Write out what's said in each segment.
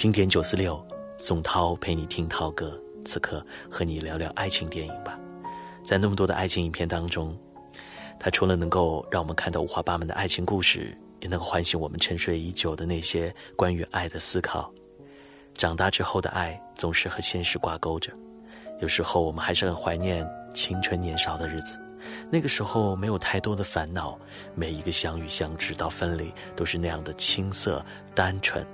经典九四六，宋涛陪你听涛歌。此刻和你聊聊爱情电影吧。在那么多的爱情影片当中，它除了能够让我们看到五花八门的爱情故事，也能够唤醒我们沉睡已久的那些关于爱的思考。长大之后的爱总是和现实挂钩着，有时候我们还是很怀念青春年少的日子。那个时候没有太多的烦恼，每一个相遇相知到分离都是那样的青涩单纯。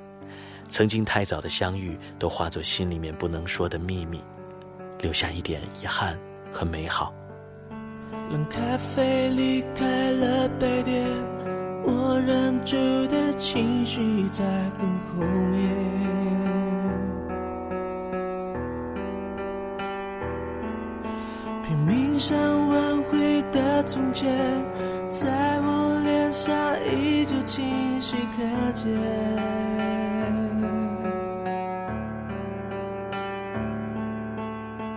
曾经太早的相遇，都化作心里面不能说的秘密，留下一点遗憾和美好。冷咖啡离开了杯垫，我忍住的情绪在很后面。拼命想挽回的从前，在我脸上依旧清晰可见。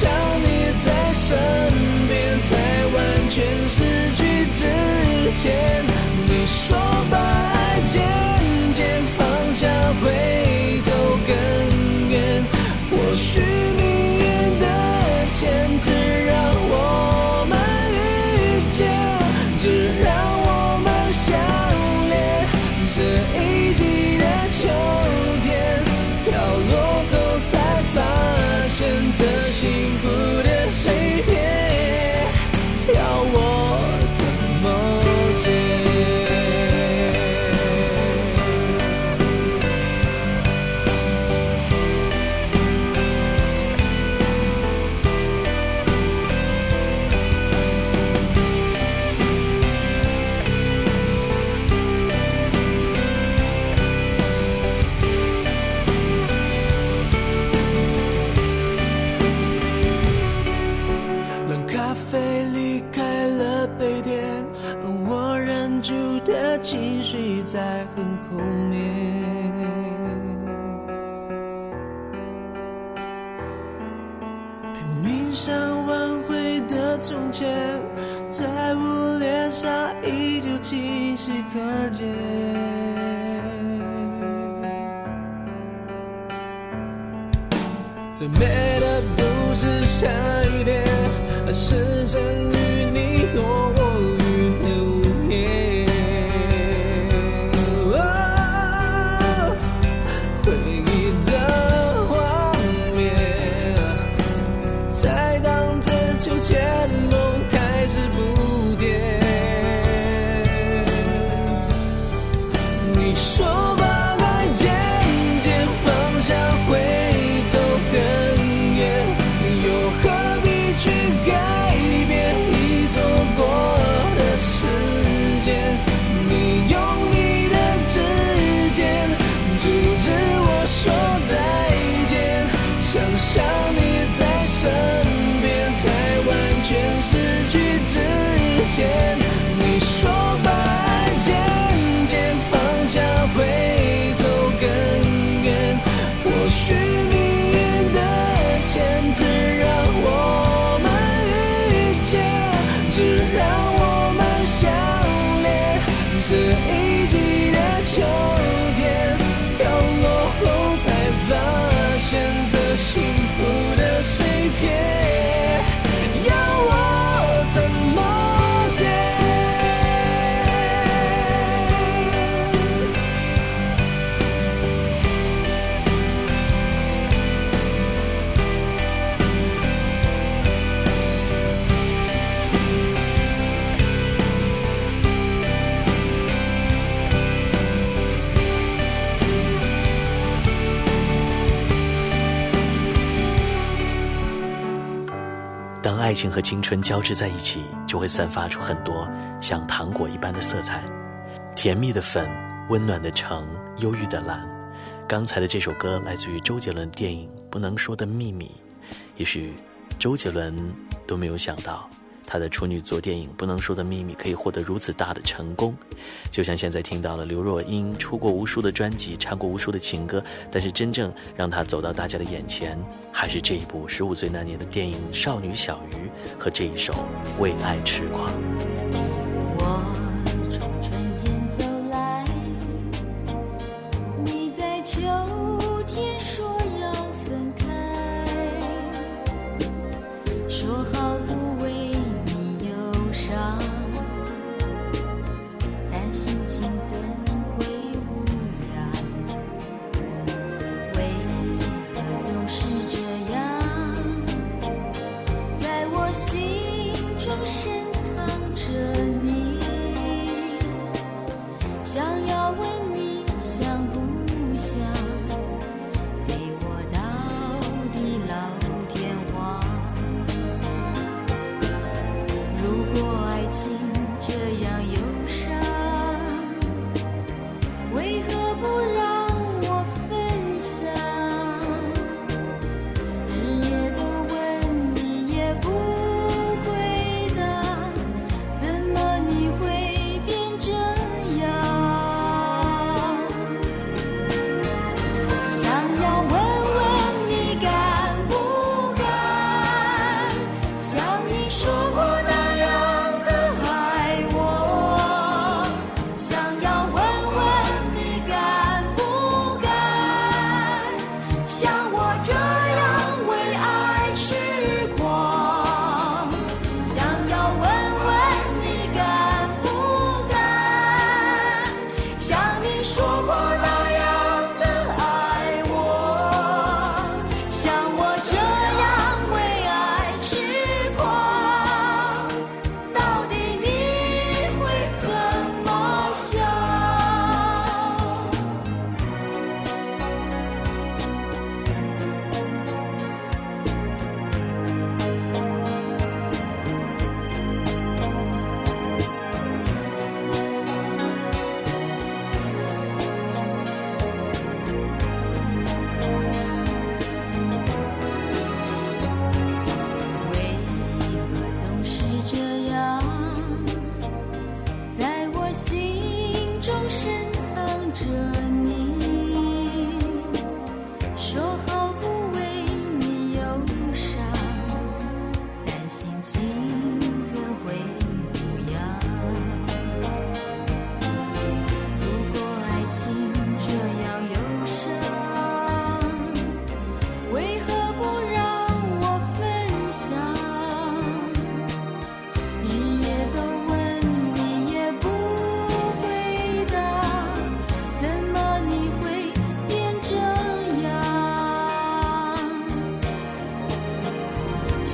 想你在身边，在完全失去之前，你说吧。住的情绪在很后面，拼命想挽回的从前，在我脸上依旧清晰可见。最美的不是下雨天，而是曾与你躲爱情和青春交织在一起，就会散发出很多像糖果一般的色彩，甜蜜的粉，温暖的橙，忧郁的蓝。刚才的这首歌来自于周杰伦电影《不能说的秘密》，也许周杰伦都没有想到。他的处女作电影《不能说的秘密》可以获得如此大的成功，就像现在听到了刘若英出过无数的专辑，唱过无数的情歌，但是真正让她走到大家的眼前，还是这一部十五岁那年的电影《少女小鱼》和这一首《为爱痴狂》。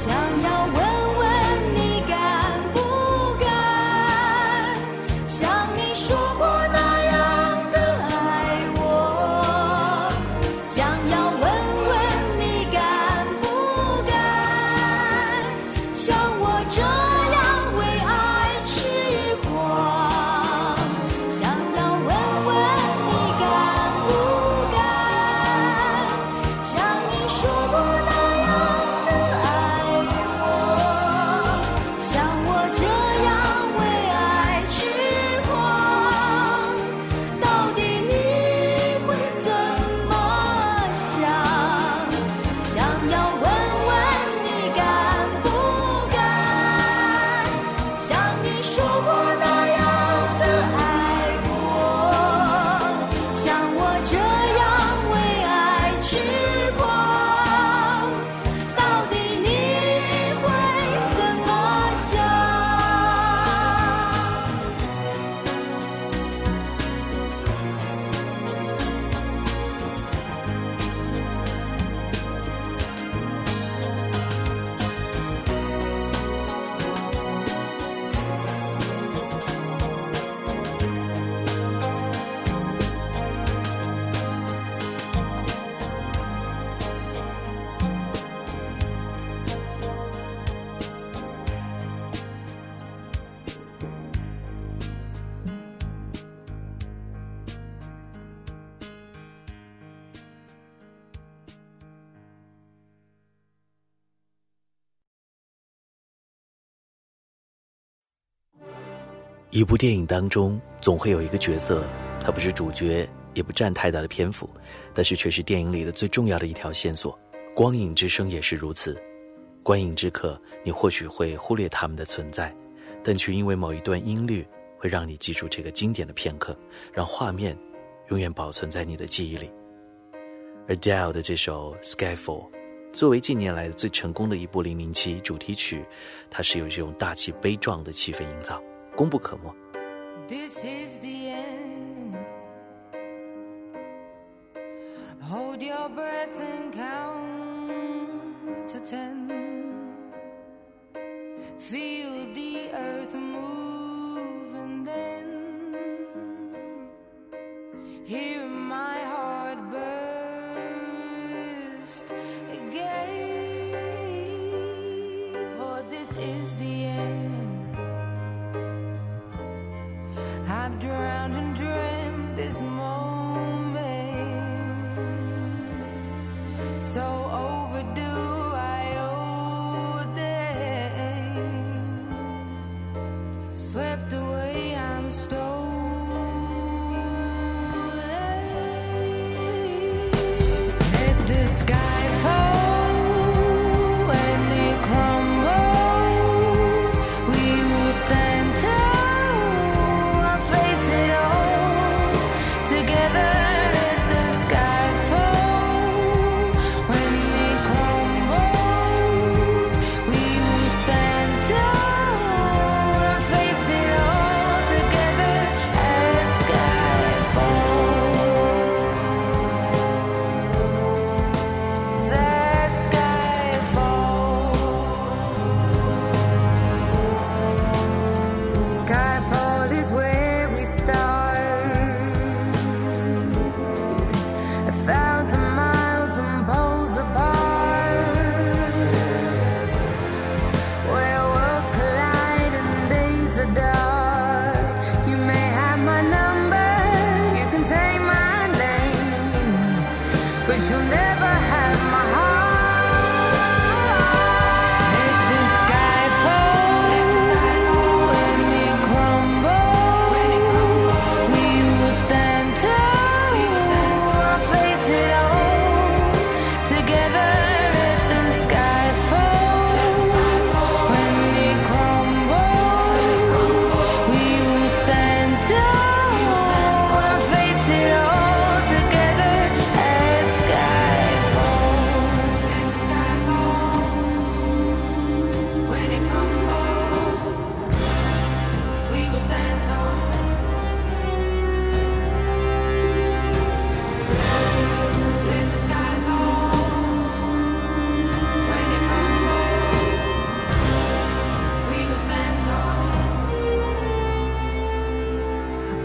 想要问一部电影当中总会有一个角色，他不是主角，也不占太大的篇幅，但是却是电影里的最重要的一条线索。光影之声也是如此，观影之刻，你或许会忽略他们的存在，但却因为某一段音律，会让你记住这个经典的片刻，让画面永远保存在你的记忆里。Adele 的这首《Skyfall》，作为近年来最成功的一部《零零七》主题曲，它是有这种大气悲壮的气氛营造。功不可没。This is the end. Hold your breath and count to ten. Feel the earth move and then hear So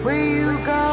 Where you go,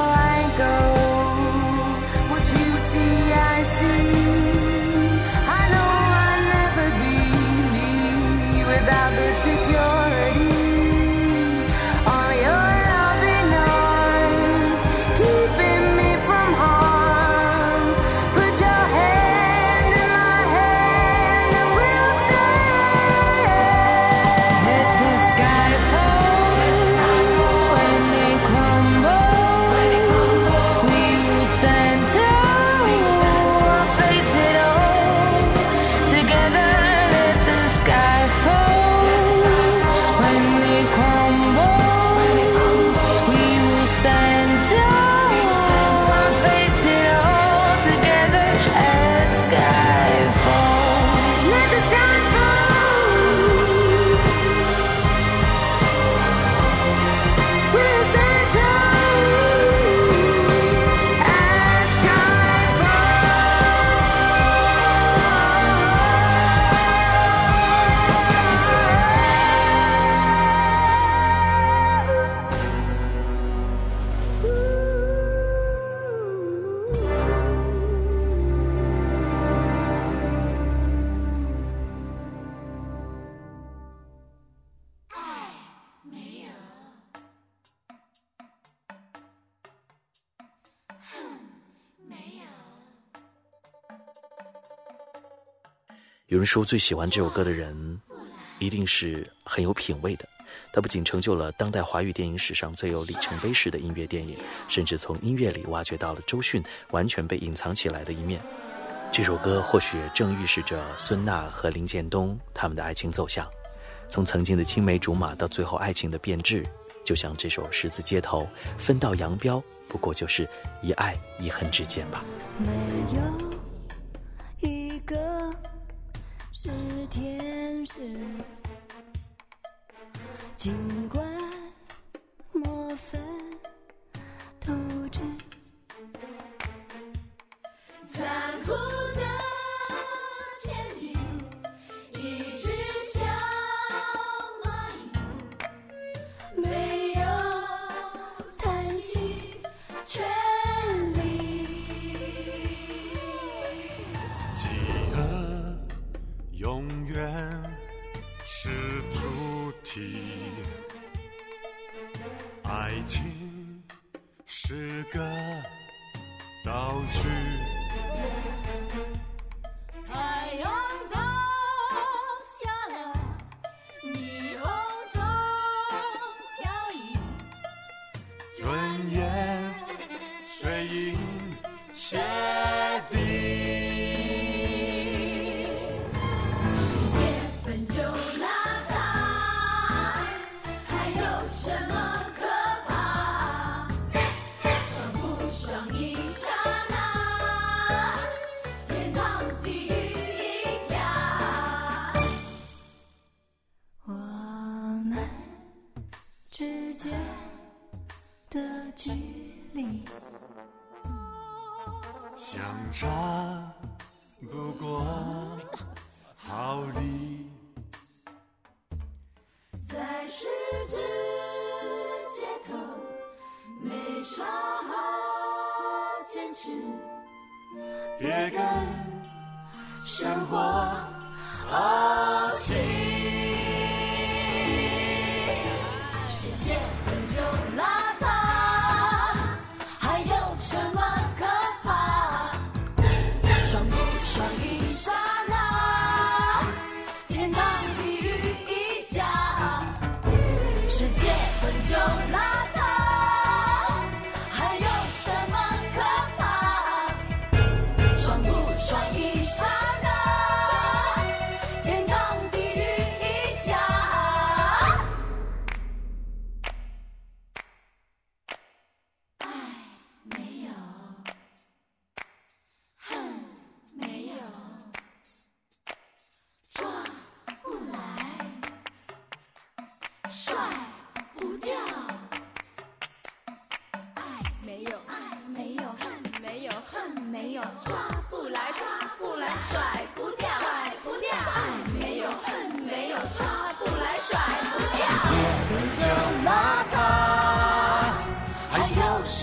有人说，最喜欢这首歌的人，一定是很有品味的，它不仅成就了当代华语电影史上最有里程碑式的音乐电影，甚至从音乐里挖掘到了周迅完全被隐藏起来的一面。这首歌或许正预示着孙娜和林建东他们的爱情走向，从曾经的青梅竹马到最后爱情的变质，就像这首《十字街头》，分道扬镳，不过就是一爱一恨之间吧。没有一个是天使，尽管差不过毫厘。在十字街头，没啥好坚持。别跟生活啊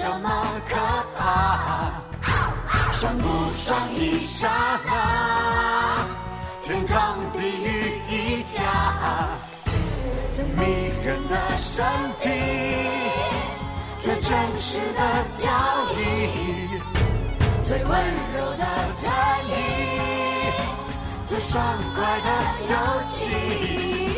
有什么可怕？算不爽一刹那，天堂地狱一家。最迷人的身体，最真实的交易，最温柔的战役，最爽快的游戏。